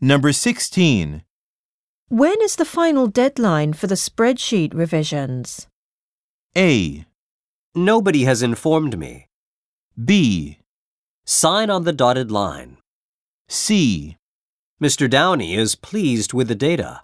Number 16. When is the final deadline for the spreadsheet revisions? A. Nobody has informed me. B. Sign on the dotted line. C. Mr. Downey is pleased with the data.